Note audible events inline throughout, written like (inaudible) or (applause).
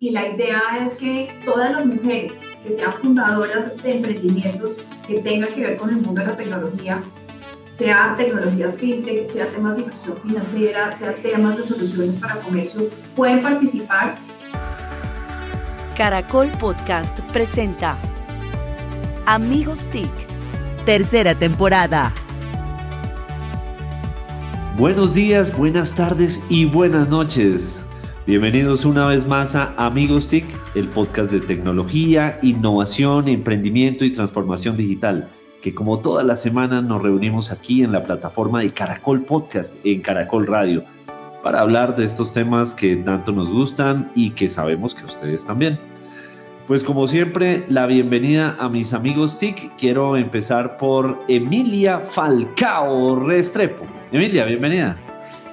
y la idea es que todas las mujeres que sean fundadoras de emprendimientos que tengan que ver con el mundo de la tecnología, sea tecnologías fintech, sea temas de inclusión financiera, sea temas de soluciones para comercio, pueden participar. Caracol Podcast presenta Amigos TIC, tercera temporada. Buenos días, buenas tardes y buenas noches. Bienvenidos una vez más a Amigos TIC, el podcast de tecnología, innovación, emprendimiento y transformación digital, que como todas las semanas nos reunimos aquí en la plataforma de Caracol Podcast en Caracol Radio para hablar de estos temas que tanto nos gustan y que sabemos que ustedes también. Pues como siempre, la bienvenida a mis amigos TIC. Quiero empezar por Emilia Falcao Restrepo. Emilia, bienvenida.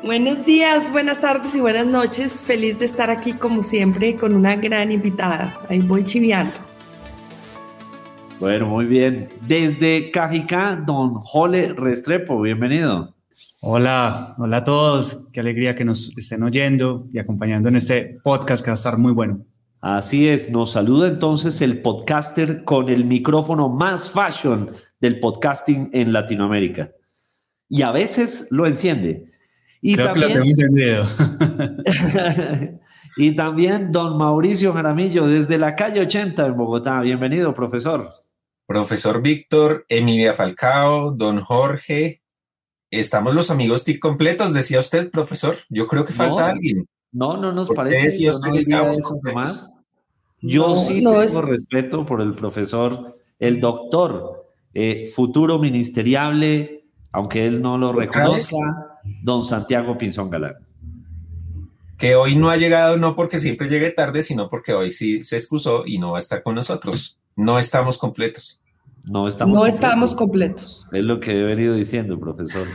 Buenos días, buenas tardes y buenas noches. Feliz de estar aquí como siempre con una gran invitada. Ahí voy chiviando. Bueno, muy bien. Desde Cajicá, don Jole Restrepo, bienvenido. Hola, hola a todos. Qué alegría que nos estén oyendo y acompañando en este podcast que va a estar muy bueno. Así es, nos saluda entonces el podcaster con el micrófono más fashion del podcasting en Latinoamérica. Y a veces lo enciende. Y también, (laughs) y también don Mauricio Jaramillo desde la calle 80 en Bogotá. Bienvenido, profesor. Profesor Víctor, Emilia Falcao, don Jorge. Estamos los amigos TIC completos, decía usted, profesor. Yo creo que falta alguien. No, no nos parece. Yo, no yo sí tengo respeto por el profesor, el doctor, eh, futuro ministeriable, aunque él no lo reconozca don Santiago Pinzón Galán. Que hoy no ha llegado no porque siempre llegue tarde, sino porque hoy sí se excusó y no va a estar con nosotros. No estamos completos. No estamos, no completos. estamos completos. Es lo que he venido diciendo, profesor.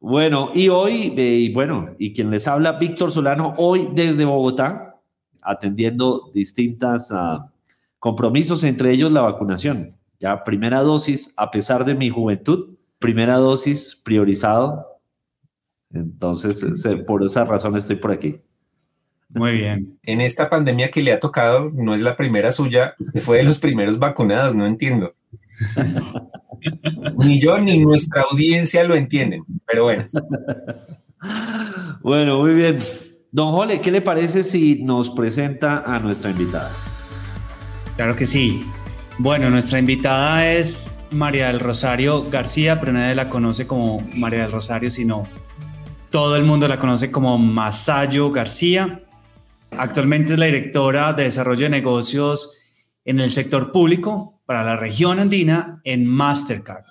bueno, y hoy, eh, y bueno, y quien les habla, Víctor Solano, hoy desde Bogotá, atendiendo distintas uh, compromisos, entre ellos la vacunación. Ya primera dosis, a pesar de mi juventud, primera dosis priorizado. Entonces, por esa razón estoy por aquí. Muy bien. En esta pandemia que le ha tocado, no es la primera suya, fue de los primeros vacunados, no entiendo. (laughs) ni yo ni nuestra audiencia lo entienden, pero bueno. Bueno, muy bien. Don Jole, ¿qué le parece si nos presenta a nuestra invitada? Claro que sí. Bueno, nuestra invitada es María del Rosario García, pero nadie la conoce como María del Rosario, sino todo el mundo la conoce como Masayo García. Actualmente es la directora de desarrollo de negocios en el sector público para la región andina en Mastercard.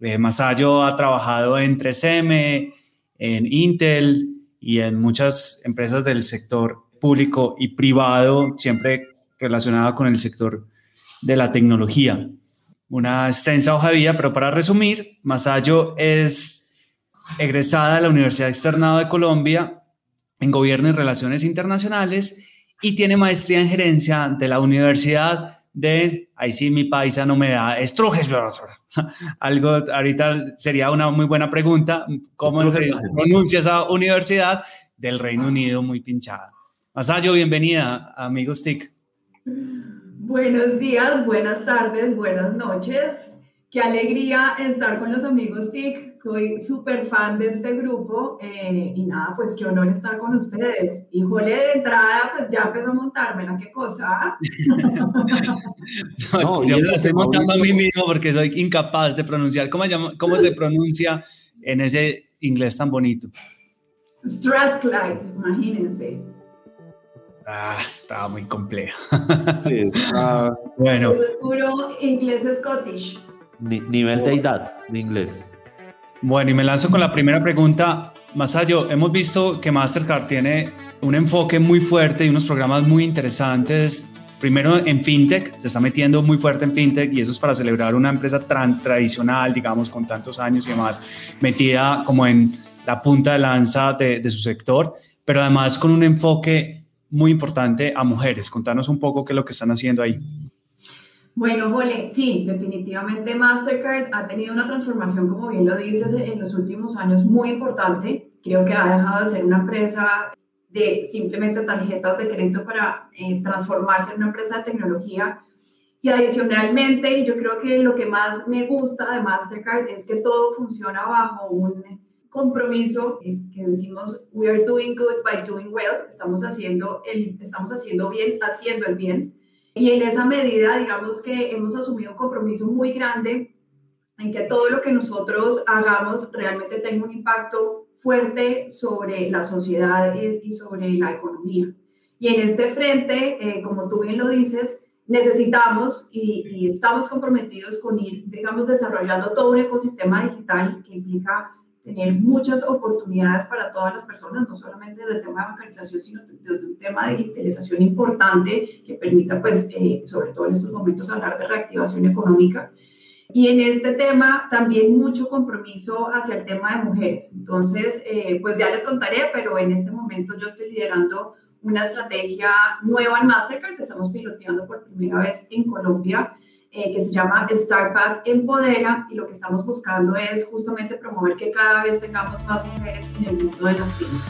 Eh, Masayo ha trabajado en 3M, en Intel y en muchas empresas del sector público y privado, siempre relacionada con el sector de la tecnología una extensa hoja de vida, pero para resumir, Masayo es egresada de la Universidad Externado de Colombia en Gobierno y Relaciones Internacionales y tiene maestría en gerencia de la Universidad de, ahí sí mi paisa no me da, estrujes, (laughs) algo ahorita sería una muy buena pregunta, ¿cómo se pronuncia esa universidad del Reino Unido muy pinchada? Masayo, bienvenida, amigos TIC. Buenos días, buenas tardes, buenas noches. Qué alegría estar con los amigos TIC. Soy súper fan de este grupo eh, y nada, pues qué honor estar con ustedes. Y Jole de entrada, pues ya empezó a montármela, qué cosa. (laughs) no, yo me la estoy montando a mí mismo porque soy incapaz de pronunciar. ¿Cómo, llama, cómo se pronuncia en ese inglés tan bonito? Strathclyde, imagínense. Ah, estaba muy complejo. Sí, está... (laughs) bueno. Es puro inglés Scottish. nivel de edad de inglés. Bueno, y me lanzo con la primera pregunta. Masayo, hemos visto que Mastercard tiene un enfoque muy fuerte y unos programas muy interesantes. Primero en fintech, se está metiendo muy fuerte en fintech y eso es para celebrar una empresa tradicional, digamos, con tantos años y demás, metida como en la punta de lanza de, de su sector, pero además con un enfoque muy importante a mujeres. Contanos un poco qué es lo que están haciendo ahí. Bueno, Jole, sí, definitivamente Mastercard ha tenido una transformación, como bien lo dices, en los últimos años muy importante. Creo que ha dejado de ser una empresa de simplemente tarjetas de crédito para eh, transformarse en una empresa de tecnología. Y adicionalmente, yo creo que lo que más me gusta de Mastercard es que todo funciona bajo un compromiso que decimos we are doing good by doing well, estamos haciendo el estamos haciendo bien haciendo el bien. Y en esa medida, digamos que hemos asumido un compromiso muy grande en que todo lo que nosotros hagamos realmente tenga un impacto fuerte sobre la sociedad y sobre la economía. Y en este frente, eh, como tú bien lo dices, necesitamos y, y, estamos comprometidos con ir, digamos, desarrollando todo un ecosistema digital que implica tener muchas oportunidades para todas las personas, no solamente desde el tema de bancarización, sino desde un tema de digitalización importante que permita, pues, eh, sobre todo en estos momentos, hablar de reactivación económica. Y en este tema también mucho compromiso hacia el tema de mujeres. Entonces, eh, pues ya les contaré, pero en este momento yo estoy liderando una estrategia nueva en Mastercard que estamos piloteando por primera vez en Colombia eh, que se llama StarPath Empodera y lo que estamos buscando es justamente promover que cada vez tengamos más mujeres en el mundo de las pymes.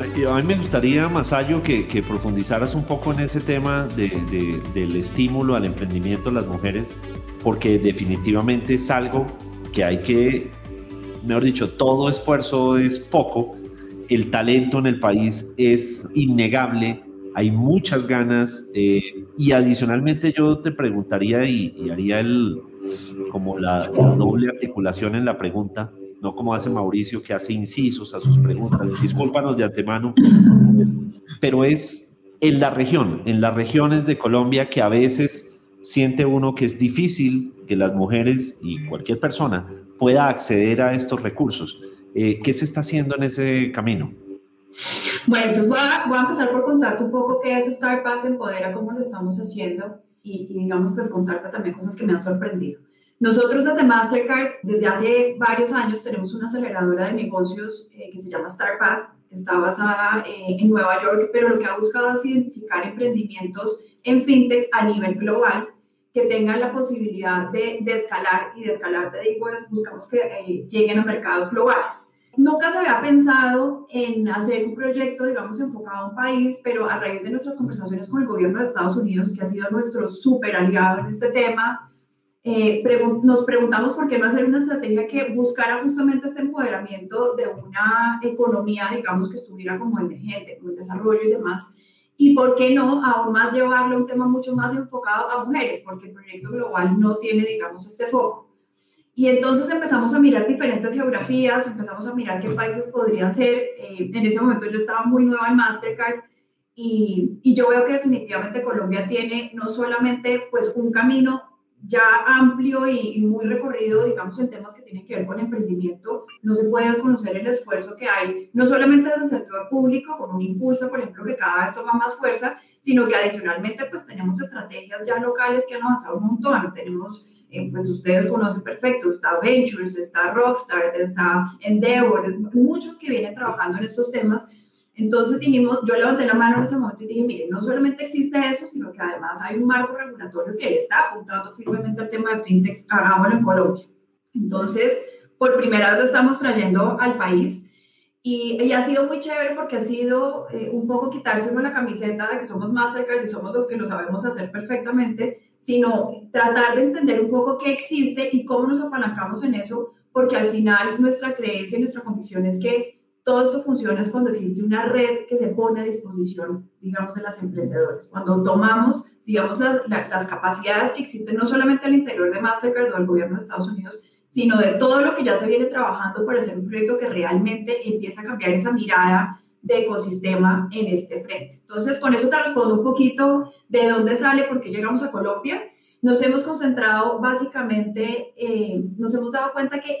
A mí me gustaría, Masayo, que, que profundizaras un poco en ese tema de, del estímulo al emprendimiento de las mujeres, porque definitivamente es algo que hay que, mejor dicho, todo esfuerzo es poco, el talento en el país es innegable, hay muchas ganas eh, y adicionalmente yo te preguntaría y, haría el, como la, doble articulación en la pregunta, no como hace Mauricio que hace incisos a sus preguntas, discúlpanos de antemano, pero es en la región, en las regiones de Colombia que a veces siente uno que es difícil que las mujeres y cualquier persona pueda acceder a estos recursos. Eh, ¿Qué se está haciendo en ese camino? Bueno, entonces voy a, voy a, empezar por contarte un poco qué es StarPath Empodera, cómo lo estamos haciendo y, y, digamos, pues contarte también cosas que me han sorprendido. Nosotros desde Mastercard, desde hace varios años, tenemos una aceleradora de negocios eh, que se llama StarPath, está basada eh, en Nueva York, pero lo que ha buscado es identificar emprendimientos en fintech a nivel global que tengan la posibilidad de, de escalar y de escalar, te digo, es buscamos que eh, lleguen a mercados globales. Nunca se había pensado en hacer un proyecto, digamos, enfocado a un país, pero a raíz de nuestras conversaciones con el gobierno de Estados Unidos, que ha sido nuestro súper aliado en este tema, eh, nos preguntamos por qué no hacer una estrategia que buscara justamente este empoderamiento de una economía, digamos, que estuviera como emergente, como el desarrollo y demás. Y por qué no aún más llevarlo a un tema mucho más enfocado a mujeres, porque el proyecto global no tiene, digamos, este foco. Y entonces empezamos a mirar diferentes geografías, empezamos a mirar qué países podrían ser. Eh, en ese momento yo estaba muy nueva en Mastercard y, y, yo veo que definitivamente Colombia tiene no solamente pues un camino ya amplio y, muy recorrido, digamos, en temas que tienen que ver con emprendimiento, no se puede desconocer el esfuerzo que hay, no solamente desde el sector público, con un impulso, por ejemplo, que cada vez toma más fuerza, sino que adicionalmente pues tenemos estrategias ya locales que han avanzado un montón, tenemos eh, pues ustedes conocen perfecto, está Ventures, está Rockstar, está Endeavor, muchos que vienen trabajando en estos temas. Entonces dijimos, yo levanté la mano en ese momento y dije, mire, no solamente existe eso, sino que además hay un marco regulatorio que está apuntando firmemente al tema de fintech, hagámoslo en Colombia. Entonces, por primera vez lo estamos trayendo al país. Y, y, ha sido muy chévere porque ha sido eh, un poco quitarse uno la camiseta de que somos Mastercard y somos los que lo sabemos hacer perfectamente sino tratar de entender un poco qué existe y cómo nos apalancamos en eso, porque al final nuestra creencia y nuestra convicción es que todo esto funciona es cuando existe una red que se pone a disposición, digamos, de las emprendedoras. Cuando tomamos, digamos, las capacidades que existen no solamente al interior de Mastercard o del gobierno de Estados Unidos, sino de todo lo que ya se viene trabajando para hacer un proyecto que realmente empieza a cambiar esa mirada de ecosistema en este frente. Entonces, con eso te respondo un poquito de dónde sale, por qué llegamos a Colombia. Nos hemos concentrado básicamente, eh, nos hemos dado cuenta que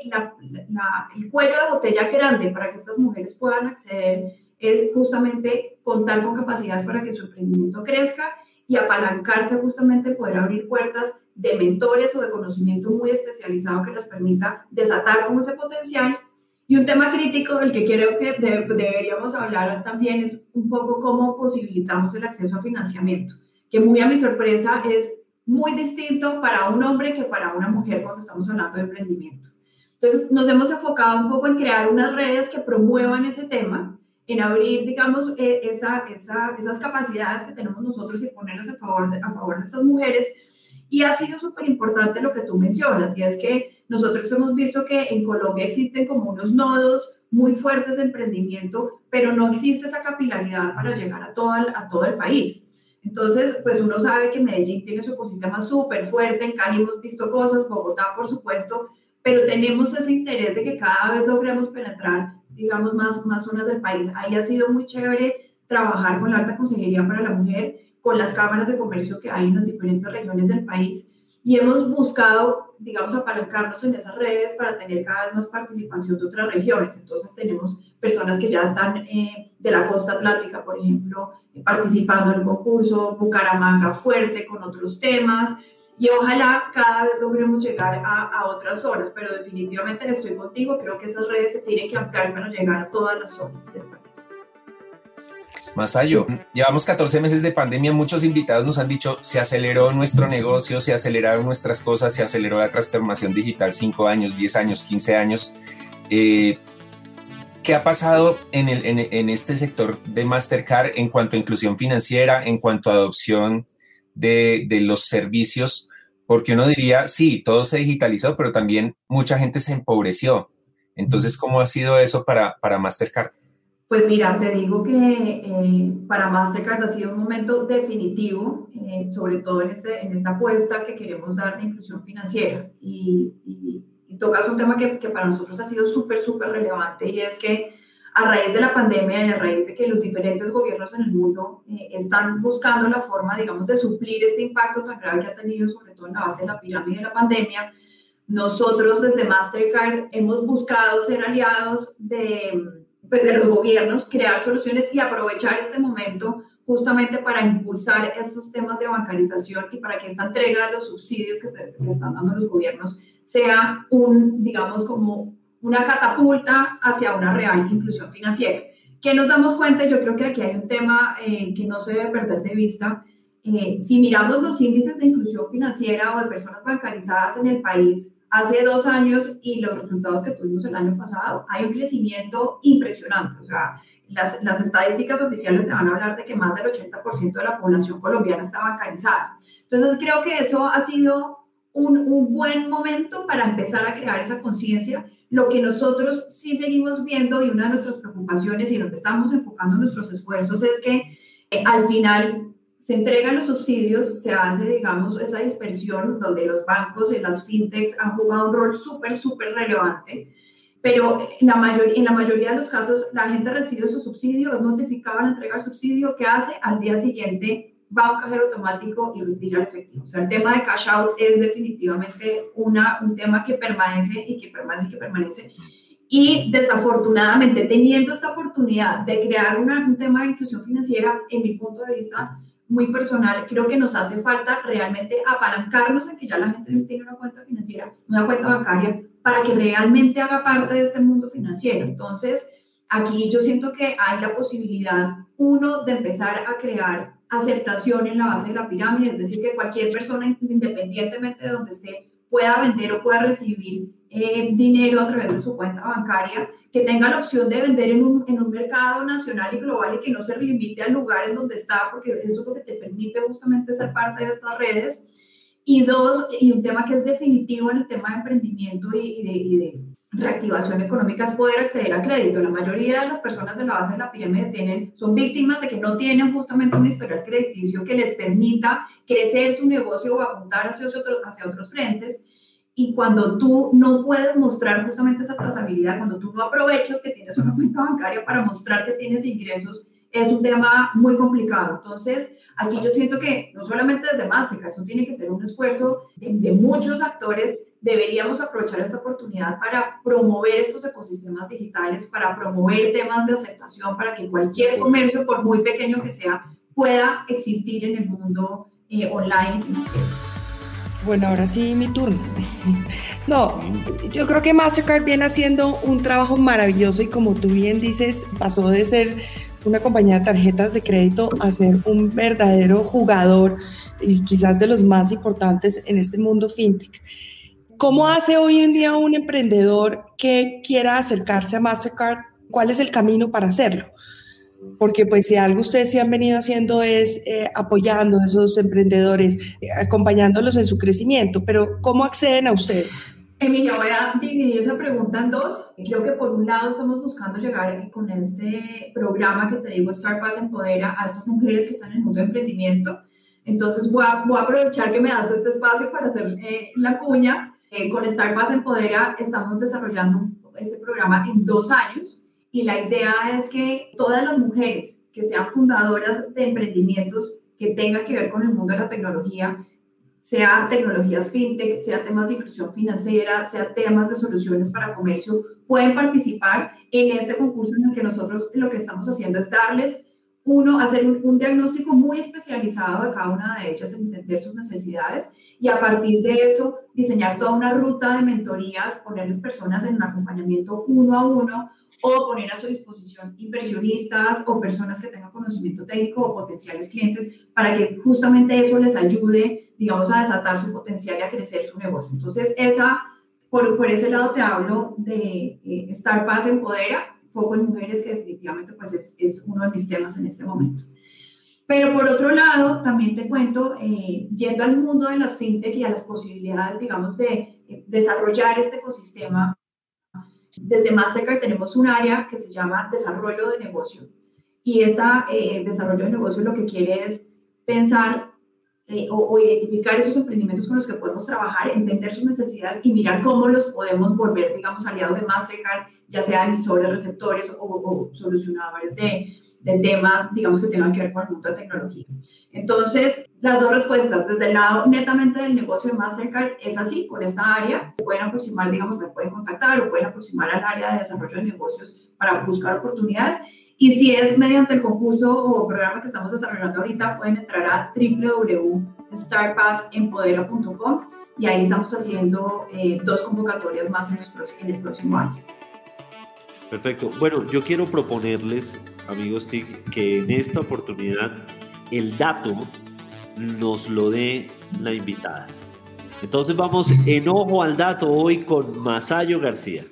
el cuello de botella grande para que estas mujeres puedan acceder es justamente contar con capacidades para que su emprendimiento crezca y apalancarse justamente poder abrir puertas de mentores o de conocimiento muy especializado que les permita desatar como ese potencial y un tema crítico del que creo que deberíamos hablar también es un poco cómo posibilitamos el acceso a financiamiento, que muy a mi sorpresa es muy distinto para un hombre que para una mujer cuando estamos hablando de emprendimiento. Entonces, nos hemos enfocado un poco en crear unas redes que promuevan ese tema. en abrir, digamos, eh, esa, esa, esas capacidades que tenemos nosotros y ponerlas a favor de, a favor de estas mujeres. Y ha sido súper importante lo que tú mencionas, y es que nosotros hemos visto que en Colombia existen como unos nodos muy fuertes de emprendimiento, pero no existe esa capilaridad para llegar a todo el, a todo el país. Entonces, pues uno sabe que Medellín tiene su ecosistema súper fuerte, en Cali hemos visto cosas, Bogotá, por supuesto, pero tenemos ese interés de que cada vez logremos penetrar, digamos, más, más zonas del país. Ahí ha sido muy chévere trabajar con la alta consejería para la mujer, con las cámaras de comercio que hay en las diferentes regiones del país y hemos buscado, digamos, apalancarnos en esas redes para tener cada vez más participación de otras regiones. Entonces tenemos personas que ya están eh, de la costa atlántica, por ejemplo, participando en el concurso, Bucaramanga fuerte con otros temas, y ojalá cada vez logremos llegar a, a, otras zonas, pero definitivamente estoy contigo, creo que esas redes se tienen que ampliar para llegar a todas las zonas del país. Masayo, llevamos 14 meses de pandemia, muchos invitados nos han dicho, se aceleró nuestro negocio, se aceleraron nuestras cosas, se aceleró la transformación digital 5 años, 10 años, 15 años. Eh, ¿Qué ha pasado en, el, en, en, este sector de Mastercard en cuanto a inclusión financiera, en cuanto a adopción de, de los servicios? Porque uno diría, sí, todo se digitalizó, pero también mucha gente se empobreció. Entonces, ¿cómo ha sido eso para, para Mastercard? Pues mira, te digo que eh, para Mastercard ha sido un momento definitivo, eh, sobre todo en, este, en esta apuesta que queremos dar de inclusión financiera. Y, y, y tocas un tema que, que, para nosotros ha sido súper, súper relevante y es que a raíz de la pandemia y a raíz de que los diferentes gobiernos en el mundo eh, están buscando la forma, digamos, de suplir este impacto tan grave que ha tenido, sobre todo en la base de la pirámide de la pandemia, nosotros desde Mastercard hemos buscado ser aliados de pues, de los gobiernos, crear soluciones y aprovechar este momento justamente para impulsar estos temas de bancarización y para que esta entrega de los subsidios que se están dando los gobiernos sea un, digamos, como una catapulta hacia una real inclusión financiera. ¿Qué nos damos cuenta? Yo creo que aquí hay un tema eh, que no se debe perder de vista. Eh, si miramos los índices de inclusión financiera o de personas bancarizadas en el país, hace dos años y los resultados que tuvimos el año pasado, hay un crecimiento impresionante. O sea, las, las estadísticas oficiales te van a hablar de que más del 80% de la población colombiana está bancarizada. Entonces, creo que eso ha sido un, un buen momento para empezar a crear esa conciencia. Lo que nosotros sí seguimos viendo y una de nuestras preocupaciones y donde estamos enfocando nuestros esfuerzos es que eh, al final se entregan los subsidios, se hace, digamos, esa dispersión donde los bancos y las fintechs han jugado un rol súper, súper relevante, pero en la, mayor, en la mayoría de los casos la gente recibe su subsidio, es notificado la entrega del subsidio, ¿qué hace? Al día siguiente va a un cajero automático y retira el efectivo. O sea, el tema de cash out es definitivamente una, un tema que permanece y que permanece y que permanece. Y desafortunadamente, teniendo esta oportunidad de crear una, un tema de inclusión financiera, en mi punto de vista, muy personal, creo que nos hace falta realmente apalancarnos en que ya la gente tiene una cuenta financiera, una cuenta bancaria, para que realmente haga parte de este mundo financiero. Entonces, aquí yo siento que hay la posibilidad, uno, de empezar a crear aceptación en la base de la pirámide, es decir, que cualquier persona, independientemente de donde esté, pueda vender o pueda recibir eh, dinero a través de su cuenta bancaria, que tenga la opción de vender en un, en un mercado nacional y global y que no se limite a lugares donde está, porque eso es lo que te permite justamente ser parte de estas redes. Y dos, y un tema que es definitivo en el tema de emprendimiento y, y, de, y de reactivación económica es poder acceder a crédito. La mayoría de las personas de la base de la pirámide tienen, son víctimas de que no tienen justamente un historial crediticio que les permita crecer su negocio o apuntar hacia otros, hacia otros frentes. Y cuando tú no puedes mostrar justamente esa trazabilidad, cuando tú no aprovechas que tienes una cuenta bancaria para mostrar que tienes ingresos, es un tema muy complicado. Entonces, aquí yo siento que no solamente desde Mastercard, eso tiene que ser un esfuerzo de, de muchos actores deberíamos aprovechar esta oportunidad para promover estos ecosistemas digitales, para promover temas de aceptación, para que cualquier comercio, por muy pequeño que sea, pueda existir en el mundo eh, online. Bueno, ahora sí mi turno. (laughs) No, yo creo que Mastercard viene haciendo un trabajo maravilloso y como tú bien dices, pasó de ser una compañía de tarjetas de crédito a ser un verdadero jugador y quizás de los más importantes en este mundo fintech. ¿Cómo hace hoy en día un emprendedor que quiera acercarse a Mastercard? ¿Cuál es el camino para hacerlo? Porque pues si algo ustedes sí han venido haciendo es eh, apoyando a esos emprendedores, eh, acompañándolos en su crecimiento, pero ¿cómo acceden a ustedes? Emilia, voy a dividir esa pregunta en dos. Creo que por un lado estamos buscando llegar con este programa que te digo, Startup Empodera, a estas mujeres que están en el mundo de emprendimiento. Entonces voy a, voy a aprovechar que me das este espacio para hacer eh, la cuña. Eh, con Startup Empodera estamos desarrollando este programa en dos años y la idea es que todas las mujeres que sean fundadoras de emprendimientos que tengan que ver con el mundo de la tecnología sea tecnologías fintech, sea temas de inclusión financiera, sea temas de soluciones para comercio, pueden participar en este concurso en el que nosotros lo que estamos haciendo es darles, uno, hacer un, diagnóstico muy especializado de cada una de ellas, entender sus necesidades y a partir de eso diseñar toda una ruta de mentorías, ponerles personas en un acompañamiento uno a uno o poner a su disposición inversionistas o personas que tengan conocimiento técnico o potenciales clientes para que justamente eso les ayude, digamos, a desatar su potencial y a crecer su negocio. Entonces, esa, por, por ese lado te hablo de eh, Startup Empodera, poco en mujeres, que definitivamente pues es, es, uno de mis temas en este momento. Pero por otro lado, también te cuento, eh, yendo al mundo de las fintech y a las posibilidades, digamos, de eh, desarrollar este ecosistema desde Mastercard tenemos un área que se llama desarrollo de negocio. Y este desarrollo de negocio lo que quiere es pensar eh, o, identificar esos emprendimientos con los que podemos trabajar, entender sus necesidades y mirar cómo los podemos volver, digamos, aliados de Mastercard, ya sea emisores, receptores o, o solucionadores de, de temas, digamos, que tengan que ver con el tecnología. Entonces, las dos respuestas, desde el lado netamente del negocio de Mastercard, es así, con esta área, se pueden aproximar, digamos, me pueden contactar o pueden aproximar al área de desarrollo de negocios para buscar oportunidades. Y si es mediante el concurso o programa que estamos desarrollando ahorita, pueden entrar a www.starpathempodera.com y ahí estamos haciendo eh, dos convocatorias más en, en el próximo año. Perfecto. Bueno, yo quiero proponerles amigos TIC, que en esta oportunidad el dato nos lo dé la invitada. Entonces vamos en ojo al dato hoy con Masayo García.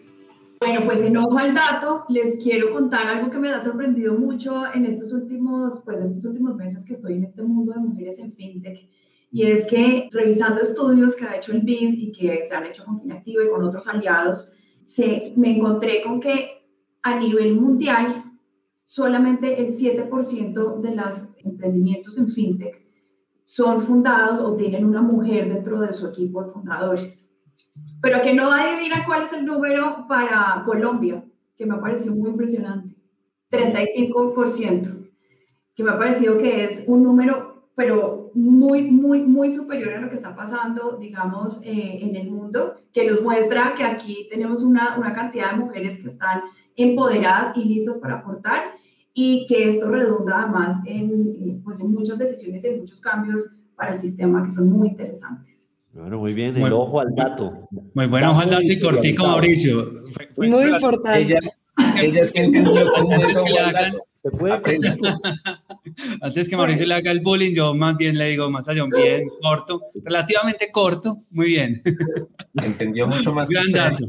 Bueno, pues en ojo al dato les quiero contar algo que me ha sorprendido mucho en estos últimos, pues estos últimos meses que estoy en este mundo de mujeres en fintech. Y es que revisando estudios que ha hecho el BID y que se han hecho con Finactiva y con otros aliados, se, me encontré con que a nivel mundial solamente el 7% de los emprendimientos en fintech son fundados o tienen una mujer dentro de su equipo de fundadores. Pero que no adivina cuál es el número para Colombia, que me ha parecido muy impresionante. 35%, que me ha parecido que es un número, pero muy, muy, muy superior a lo que está pasando, digamos, eh, en el mundo, que nos muestra que aquí tenemos una, una cantidad de mujeres que están empoderadas y listas para aportar y que esto redunda además en, pues en muchas decisiones y en muchos cambios para el sistema que son muy interesantes. Bueno, muy bien, el ojo al dato. Muy bueno, ojo al dato y cortico, Mauricio. muy importante. Ella, ella sí entendió cómo eso (laughs) Antes que Mauricio le haga el bullying, yo más bien le digo más allá, bien corto, relativamente corto, muy bien. (laughs) Entendió mucho más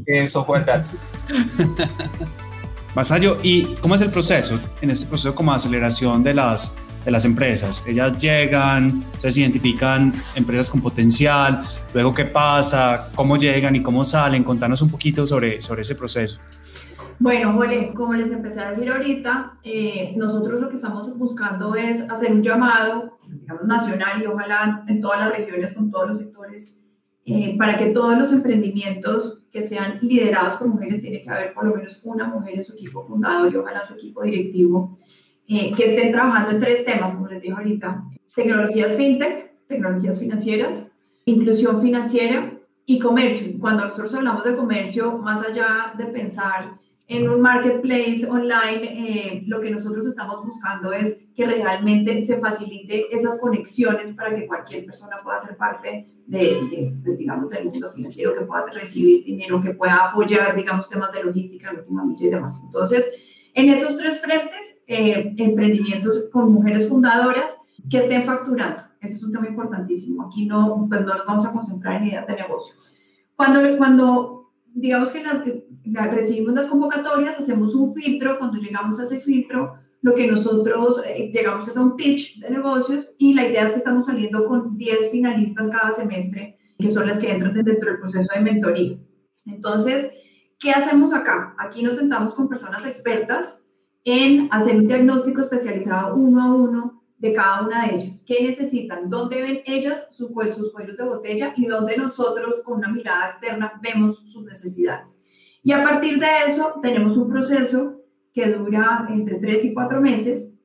que eso, Juan Dato. (laughs) Masayo, ¿y cómo es el proceso? En este proceso como aceleración de las, de las empresas. Ellas llegan, se identifican empresas con potencial, luego qué pasa, cómo llegan y cómo salen. Contanos un poquito sobre, sobre ese proceso. Bueno, Jole, como les empecé a decir ahorita, eh, nosotros lo que estamos buscando es hacer un llamado, digamos, nacional y ojalá en todas las regiones, con todos los sectores, eh, para que todos los emprendimientos que sean liderados por mujeres, tiene que haber por lo menos una mujer en su equipo fundador y ojalá su equipo directivo, eh, que estén trabajando en tres temas, como les dije ahorita, tecnologías fintech, tecnologías financieras, inclusión financiera y comercio. Cuando nosotros hablamos de comercio, más allá de pensar en un marketplace online, eh, lo que nosotros estamos buscando es que realmente se facilite esas conexiones para que cualquier persona pueda ser parte de, digamos, del mundo financiero, que pueda recibir dinero, que pueda apoyar, digamos, temas de logística, última milla y demás. Entonces, en esos tres frentes, eh, emprendimientos con mujeres fundadoras que estén facturando. Eso es un tema importantísimo. Aquí no, pues no nos vamos a concentrar en ideas de negocio. Cuando, cuando digamos que las, recibimos las convocatorias, hacemos un filtro, cuando llegamos a ese filtro, lo que nosotros eh, llegamos es a un pitch de negocios y la idea es que estamos saliendo con 10 finalistas cada semestre, que son las que entran dentro del proceso de mentoría. Entonces, ¿qué hacemos acá? Aquí nos sentamos con personas expertas en hacer un diagnóstico especializado uno a uno de cada una de ellas. ¿Qué necesitan? ¿Dónde ven ellas sus, cuellos de botella y dónde nosotros con una mirada externa vemos sus necesidades? Y a partir de eso tenemos un proceso que dura entre tres y cuatro meses,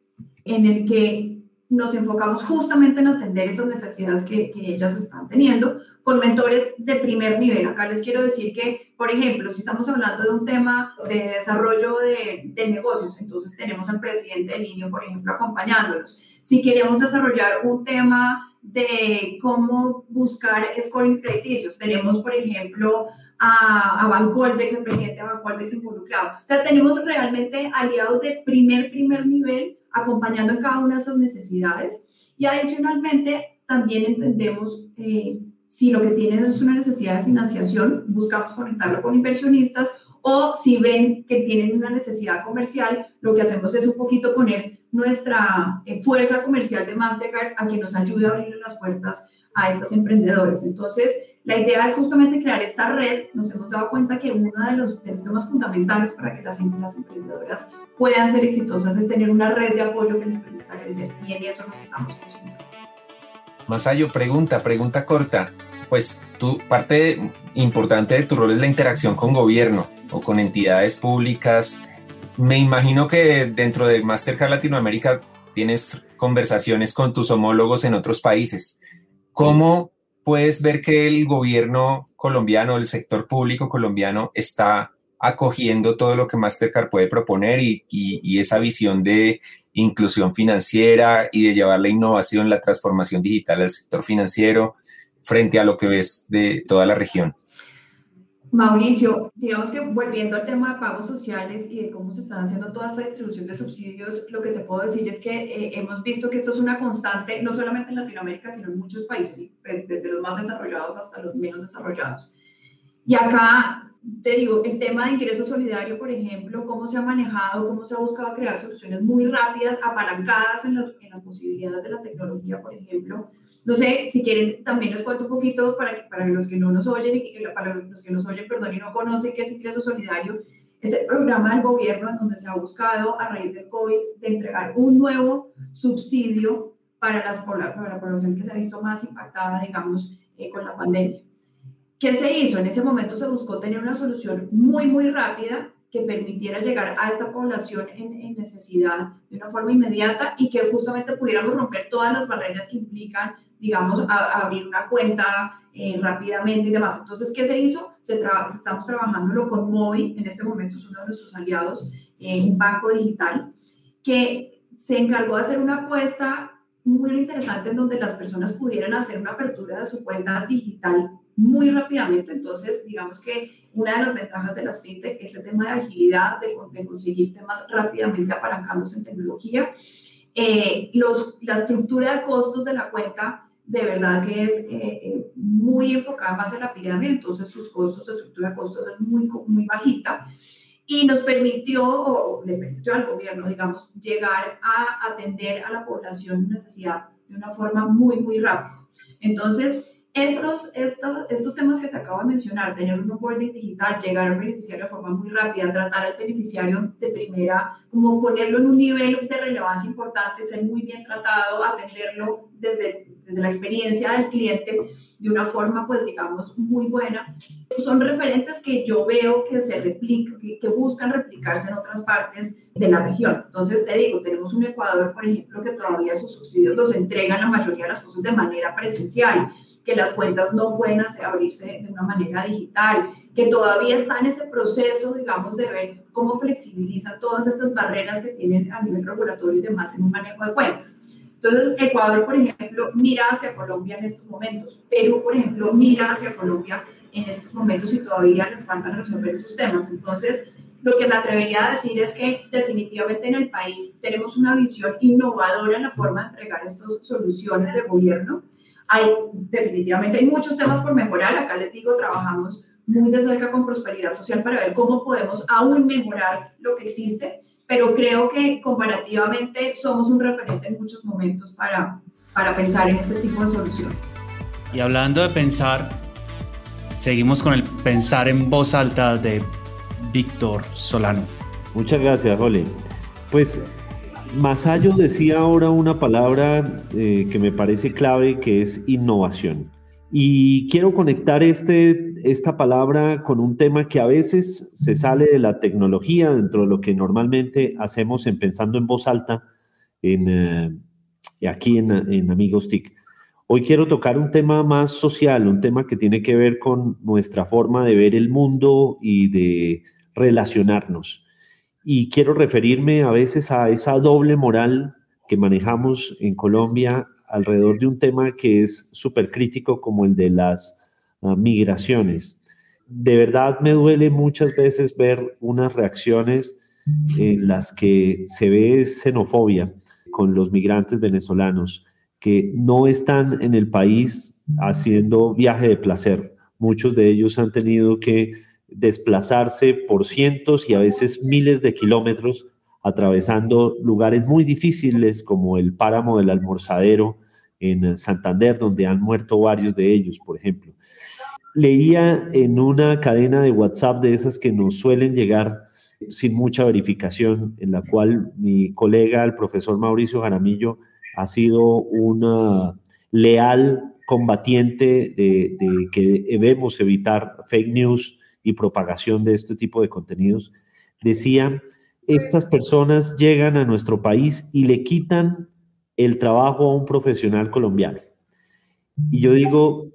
en el que nos enfocamos justamente en atender esas necesidades que, que, ellas están teniendo con mentores de primer nivel. Acá les quiero decir que, por ejemplo, si estamos hablando de un tema de desarrollo de, de negocios, entonces tenemos al presidente del niño, por ejemplo, acompañándolos. Si queremos desarrollar un tema de cómo buscar scoring crediticios, tenemos, por ejemplo, a, a Bancoldex, el presidente de Bancoldex involucrado. O sea, tenemos realmente aliados de primer, primer nivel acompañando en cada una de esas necesidades. Y adicionalmente, también entendemos eh, si lo que tienen es una necesidad de financiación, buscamos conectarlo con inversionistas o si ven que tienen una necesidad comercial, lo que hacemos es un poquito poner nuestra eh, fuerza comercial de Mastercard a que nos ayude a abrir las puertas a estos emprendedores. Entonces, la idea es justamente crear esta red. Nos hemos dado cuenta que uno de los, temas fundamentales para que las, las emprendedoras puedan ser exitosas es tener una red de apoyo que les permita crecer y en eso nos estamos concentrando. Masayo, pregunta, pregunta corta. Pues tu parte importante de tu rol es la interacción con gobierno o con entidades públicas. Me imagino que dentro de Mastercard Latinoamérica tienes conversaciones con tus homólogos en otros países. ¿Cómo puedes ver que el gobierno colombiano, el sector público colombiano está acogiendo todo lo que Mastercard puede proponer y, esa visión de inclusión financiera y de llevar la innovación, la transformación digital al sector financiero frente a lo que ves de toda la región. Mauricio, digamos que volviendo al tema de pagos sociales y de cómo se están haciendo toda esta distribución de subsidios, lo que te puedo decir es que eh, hemos visto que esto es una constante, no solamente en Latinoamérica, sino en muchos países, pues, desde los más desarrollados hasta los menos desarrollados. Y acá te digo, el tema de ingreso solidario, por ejemplo, cómo se ha manejado, cómo se ha buscado crear soluciones muy rápidas, apalancadas en las, en las posibilidades de la tecnología, por ejemplo. No sé, si quieren, también les cuento un poquito para, para los que no nos oyen, para los que nos oyen, perdón, y no conocen qué es ingreso solidario. Es el programa del gobierno en donde se ha buscado, a raíz del COVID, de entregar un nuevo subsidio para, las, para la población que se ha visto más impactada, digamos, eh, con la pandemia. ¿Qué se hizo? En ese momento se buscó tener una solución muy, muy rápida que permitiera llegar a esta población en, necesidad de una forma inmediata y que justamente pudiéramos romper todas las barreras que implican, digamos, abrir una cuenta eh, rápidamente y demás. Entonces, ¿qué se hizo? Se estamos trabajándolo con Movi, en este momento es uno de nuestros aliados, en un banco digital, que se encargó de hacer una apuesta muy interesante en donde las personas pudieran hacer una apertura de su cuenta digital muy rápidamente. Entonces, digamos que una de las ventajas de las fintech es el tema de agilidad, de, conseguir temas rápidamente apalancándose en tecnología. Eh, los, la estructura de costos de la cuenta de verdad que es eh, eh, muy enfocada más en la pirámide, entonces sus costos, de estructura de costos es muy, muy bajita y nos permitió, o le permitió al gobierno, digamos, llegar a atender a la población necesidad de una forma muy, muy rápida. Entonces, estos, estos, estos temas que te acabo de mencionar, tener un onboarding digital, llegar al beneficiario de forma muy rápida, tratar al beneficiario de primera, como ponerlo en un nivel de relevancia importante, ser muy bien tratado, atenderlo desde, desde la experiencia del cliente de una forma, pues digamos, muy buena. Son referentes que yo veo que se replican, que, que buscan replicarse en otras partes de la región. Entonces, te digo, tenemos un Ecuador, por ejemplo, que todavía sus subsidios los entregan la mayoría de las cosas de manera presencial, que las cuentas no pueden abrirse de una manera digital, que todavía está en ese proceso, digamos, de ver cómo flexibilizan todas estas barreras que tienen a nivel regulatorio y demás en un manejo de cuentas. Entonces, Ecuador, por ejemplo, mira hacia Colombia en estos momentos. Perú, por ejemplo, mira hacia Colombia en estos momentos y todavía les faltan resolver esos temas. Entonces, lo que me atrevería a decir es que definitivamente en el país tenemos una visión innovadora en la forma de entregar estas soluciones de gobierno. Hay definitivamente hay muchos temas por mejorar. Acá les digo, trabajamos muy de cerca con prosperidad social para ver cómo podemos aún mejorar lo que existe. Pero creo que comparativamente somos un referente en muchos momentos para, para pensar en este tipo de soluciones. Y hablando de pensar, seguimos con el pensar en voz alta de Víctor Solano. Muchas gracias, Jole. Pues Masayo decía ahora una palabra eh, que me parece clave, que es innovación. Y quiero conectar este, esta palabra con un tema que a veces se sale de la tecnología dentro de lo que normalmente hacemos en pensando en voz alta en, eh, aquí en, en Amigos TIC. Hoy quiero tocar un tema más social, un tema que tiene que ver con nuestra forma de ver el mundo y de relacionarnos. Y quiero referirme a veces a esa doble moral que manejamos en Colombia alrededor de un tema que es súper crítico como el de las ah, migraciones. De verdad me duele muchas veces ver unas reacciones en las que se ve xenofobia con los migrantes venezolanos que no están en el país haciendo viaje de placer. Muchos de ellos han tenido que desplazarse por cientos y a veces miles de kilómetros atravesando lugares muy difíciles como el páramo del almorzadero en Santander, donde han muerto varios de ellos, por ejemplo. Leía en una cadena de WhatsApp de esas que nos suelen llegar sin mucha verificación, en la cual mi colega, el profesor Mauricio Jaramillo, ha sido una leal combatiente de que debemos evitar fake news y propagación de este tipo de contenidos. Decía, estas personas llegan a nuestro país y le quitan el trabajo a un profesional colombiano. Y yo digo,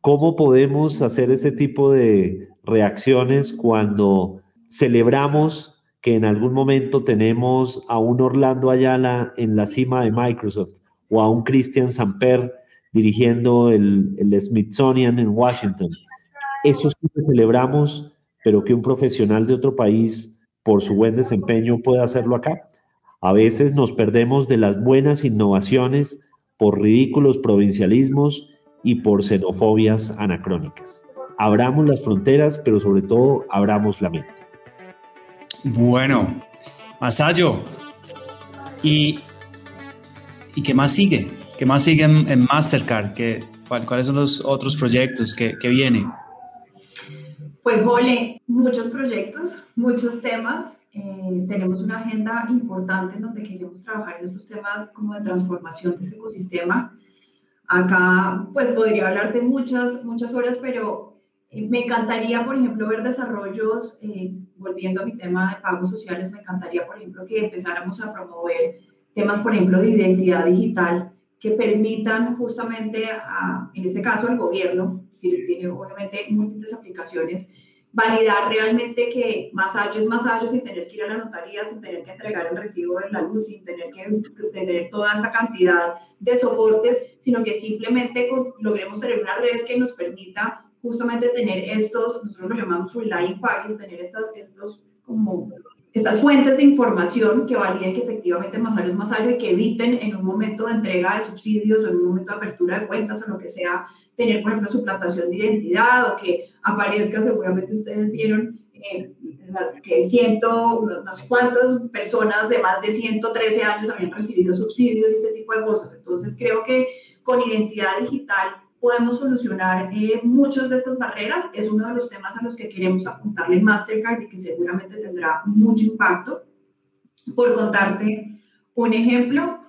¿cómo podemos hacer ese tipo de reacciones cuando celebramos que en algún momento tenemos a un Orlando Ayala en la cima de Microsoft o a un Christian Samper dirigiendo el, Smithsonian en Washington? Eso sí que celebramos, pero que un profesional de otro país, por su buen desempeño, pueda hacerlo acá. A veces nos perdemos de las buenas innovaciones por ridículos provincialismos y por xenofobias anacrónicas. Abramos las fronteras, pero sobre todo abramos la mente. Bueno, Masayo, ¿y, ¿y qué más sigue? ¿Qué más sigue en, Mastercard? ¿Qué, ¿Cuáles son los otros proyectos que, que vienen? Pues, Jole, muchos proyectos, muchos temas. Eh, tenemos una agenda importante en donde queremos trabajar en estos temas como de transformación de este ecosistema. Acá, pues podría hablarte muchas, muchas horas, pero eh, me encantaría, por ejemplo, ver desarrollos, eh, volviendo a mi tema de pagos sociales, me encantaría, por ejemplo, que empezáramos a promover temas, por ejemplo, de identidad digital que permitan justamente, a, en este caso, al gobierno, si tiene obviamente múltiples aplicaciones, validar realmente que allá es allá sin tener que ir a la notaría, sin tener que entregar el recibo de la luz, sin tener que tener toda esta cantidad de soportes, sino que simplemente logremos tener una red que nos permita justamente tener estos, nosotros lo llamamos relying parties, tener estas, estos como estas fuentes de información que validen que efectivamente allá es allá y que eviten en un momento de entrega de subsidios o en un momento de apertura de cuentas o lo que sea, tener, por ejemplo, suplantación de identidad o que aparezca, seguramente ustedes vieron eh, que ciento, no sé cuántas personas de más de 113 años habían recibido subsidios y ese tipo de cosas. Entonces, creo que con identidad digital podemos solucionar eh, muchas de estas barreras. Es uno de los temas a los que queremos apuntarle Mastercard y que seguramente tendrá mucho impacto. Por contarte un ejemplo,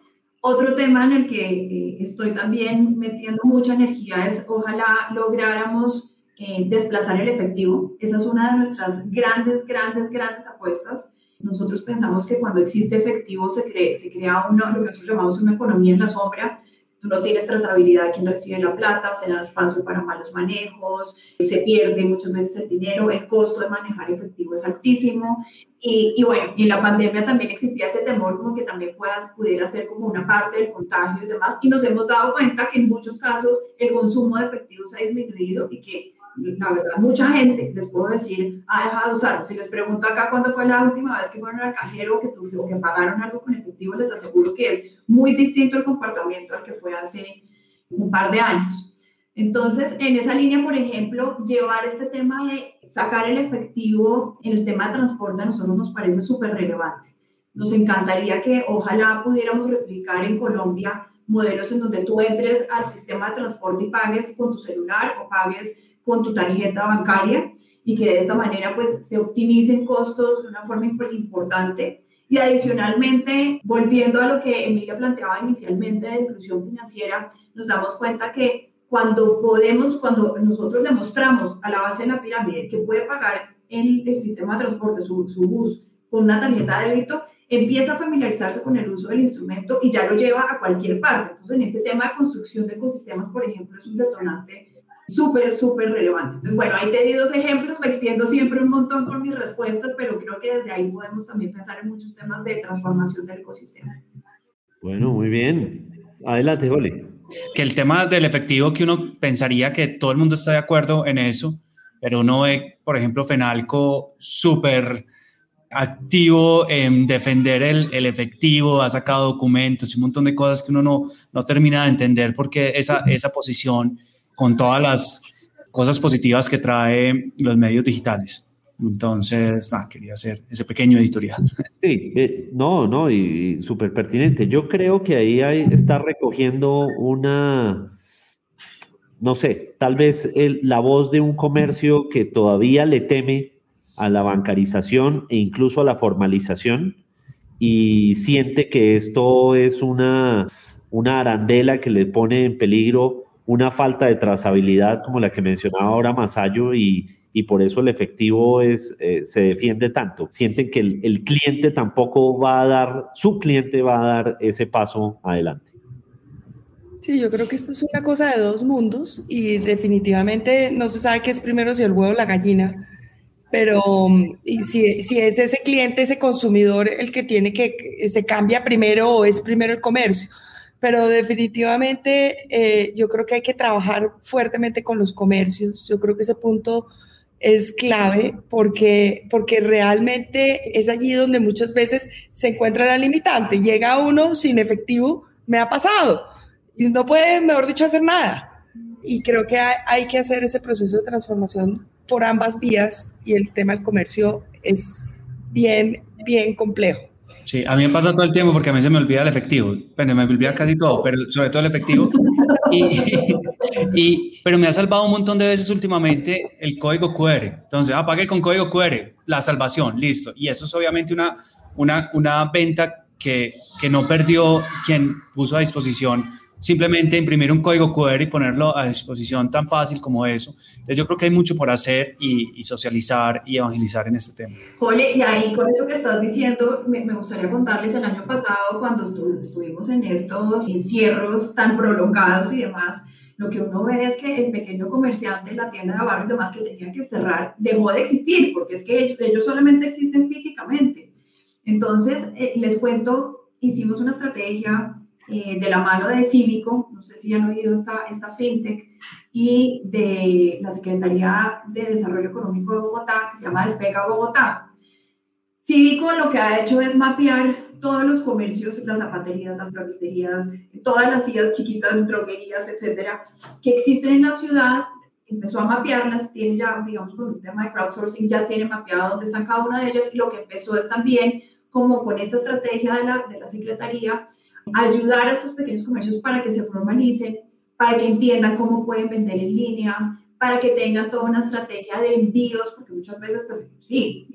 otro tema en el que eh, estoy también metiendo mucha energía es ojalá lográramos eh, desplazar el efectivo. Esa es una de nuestras grandes, grandes, grandes apuestas. Nosotros pensamos que cuando existe efectivo se, se crea uno, lo que nosotros llamamos una economía en la sombra, no tienes trazabilidad de quién recibe la plata, se da espacio para malos manejos, se pierde muchas veces el dinero, el costo de manejar efectivo es altísimo. Y, y bueno, y en la pandemia también existía ese temor como que también puedas, pudiera ser como una parte del contagio y demás. Y nos hemos dado cuenta que en muchos casos el consumo de efectivos ha disminuido y que la verdad, mucha gente, les puedo decir, ha dejado de usarlo. Si les pregunto acá cuándo fue la última vez que fueron al cajero o que, o que pagaron algo con les aseguro que es muy distinto el comportamiento al que fue hace un par de años. Entonces, en esa línea, por ejemplo, llevar este tema de sacar el efectivo en el tema de transporte a nosotros nos parece súper relevante. Nos encantaría que ojalá pudiéramos replicar en Colombia modelos en donde tú entres al sistema de transporte y pagues con tu celular o pagues con tu tarjeta bancaria y que de esta manera pues se optimicen costos de una forma importante. Y adicionalmente, volviendo a lo que Emilia planteaba inicialmente de inclusión financiera, nos damos cuenta que cuando podemos, cuando nosotros demostramos a la base de la pirámide que puede pagar el, el sistema de transporte, su, su bus, con una tarjeta de débito, empieza a familiarizarse con el uso del instrumento y ya lo lleva a cualquier parte. Entonces, en este tema de construcción de ecosistemas, por ejemplo, es un detonante súper, súper relevante. Entonces, bueno, ahí te di dos ejemplos, me extiendo siempre un montón con mis respuestas, pero creo que desde ahí podemos también pensar en muchos temas de transformación del ecosistema. Bueno, muy bien. Adelante, Jole. Que el tema del efectivo, que uno pensaría que todo el mundo está de acuerdo en eso, pero uno ve, por ejemplo, Fenalco súper activo en defender el, el, efectivo, ha sacado documentos y un montón de cosas que uno no, no termina de entender porque esa, esa posición con todas las cosas positivas que trae los medios digitales. Entonces, nada, quería hacer ese pequeño editorial. (laughs) Sí, eh, no, no, y, súper pertinente. Yo creo que ahí hay, está recogiendo una, no sé, tal vez la voz de un comercio que todavía le teme a la bancarización e incluso a la formalización y siente que esto es una, una arandela que le pone en peligro una falta de trazabilidad como la que mencionaba ahora Masayo y, y por eso el efectivo es, eh, se defiende tanto. Sienten que el, el, cliente tampoco va a dar, su cliente va a dar ese paso adelante. Sí, yo creo que esto es una cosa de dos mundos y definitivamente no se sabe qué es primero si el huevo o la gallina, pero y si, si es ese cliente, ese consumidor el que tiene que, se cambia primero o es primero el comercio pero definitivamente eh, yo creo que hay que trabajar fuertemente con los comercios. Yo creo que ese punto es clave porque, porque realmente es allí donde muchas veces se encuentra la limitante. Llega uno sin efectivo, me ha pasado, y no puede, mejor dicho, hacer nada. Y creo que hay, hay que hacer ese proceso de transformación por ambas vías y el tema del comercio es bien, bien complejo. Sí, a mí me pasa todo el tiempo porque a mí se me olvida el efectivo. Bueno, me olvida casi todo, pero sobre todo el efectivo. Y, (laughs) y, pero me ha salvado un montón de veces últimamente el código QR. Entonces, apague ah, con código QR, la salvación, listo. Y eso es obviamente una, una, una venta que, que no perdió quien puso a disposición simplemente imprimir un código QR y ponerlo a disposición tan fácil como eso. Entonces yo creo que hay mucho por hacer y, y socializar y evangelizar en este tema. Jole, y ahí con eso que estás diciendo, me, me gustaría contarles el año pasado cuando estu estuvimos en estos encierros tan prolongados y demás, lo que uno ve es que el pequeño comerciante, la tienda de barrio y demás que tenía que cerrar, dejó de existir, porque es que ellos, ellos solamente existen físicamente. Entonces, eh, les cuento, hicimos una estrategia eh, de la mano de Cívico, no sé si han oído esta, esta fintech, y de la Secretaría de Desarrollo Económico de Bogotá, que se llama Despega Bogotá. Cívico lo que ha hecho es mapear todos los comercios, las zapaterías, las floristerías, todas las sillas chiquitas, droguerías, etcétera, que existen en la ciudad, empezó a mapearlas, tiene ya, digamos, por un tema de crowdsourcing, ya tiene mapeado dónde están cada una de ellas, y lo que empezó es también, como con esta estrategia de la, de la Secretaría, ayudar a estos pequeños comercios para que se formalicen, para que entiendan cómo pueden vender en línea, para que tengan toda una estrategia de envíos, porque muchas veces, pues sí,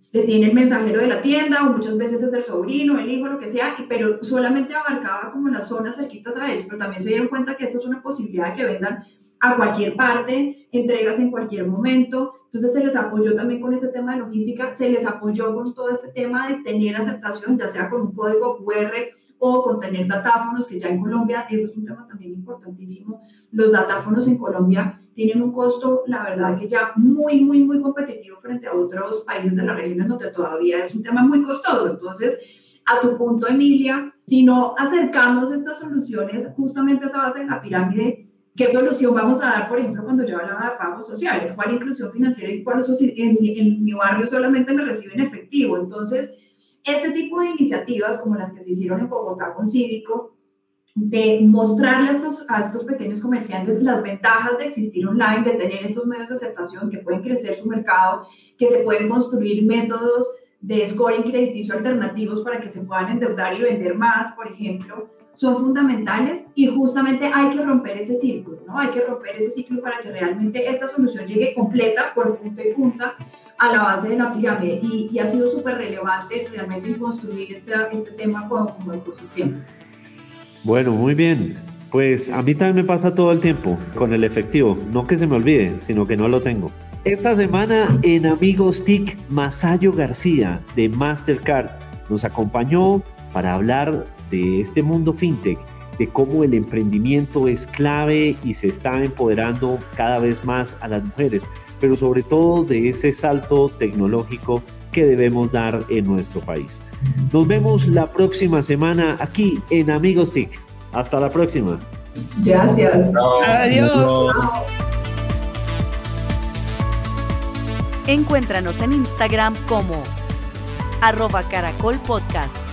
se tiene el mensajero de la tienda o muchas veces es el sobrino, el hijo, lo que sea, pero solamente abarcaba como las zonas cerquitas a ellos, pero también se dieron cuenta que esto es una posibilidad de que vendan a cualquier parte, entregas en cualquier momento. Entonces se les apoyó también con ese tema de logística, se les apoyó con todo este tema de tener aceptación, ya sea con un código QR o con tener datáfonos, que ya en Colombia, eso es un tema también importantísimo. Los datáfonos en Colombia tienen un costo, la verdad, que ya muy, muy, muy competitivo frente a otros países de la región donde todavía es un tema muy costoso. Entonces, a tu punto, Emilia, si no acercamos estas soluciones justamente a esa base de la pirámide, ¿Qué solución vamos a dar, por ejemplo, cuando yo hablaba de pagos sociales? ¿Cuál inclusión financiera y cuál en, en mi barrio solamente me reciben efectivo? Entonces, este tipo de iniciativas, como las que se hicieron en Bogotá con Cívico, de mostrarle a estos, a estos pequeños comerciantes las ventajas de existir online, de tener estos medios de aceptación que pueden crecer su mercado, que se pueden construir métodos de scoring crediticio alternativos para que se puedan endeudar y vender más, por ejemplo, son fundamentales y justamente hay que romper ese círculo, ¿no? Hay que romper ese ciclo para que realmente esta solución llegue completa por punto y punta a la base de la pirámide y, ha sido súper relevante realmente construir este, este tema como, como ecosistema. Bueno, muy bien. Pues a mí también me pasa todo el tiempo con el efectivo. No que se me olvide, sino que no lo tengo. Esta semana en Amigos TIC, Masayo García de Mastercard nos acompañó para hablar de este mundo fintech, de cómo el emprendimiento es clave y se está empoderando cada vez más a las mujeres, pero sobre todo de ese salto tecnológico que debemos dar en nuestro país. Nos vemos la próxima semana aquí en Amigos TIC. Hasta la próxima. Gracias. Adiós. Encuéntranos en Instagram como arroba caracol podcast.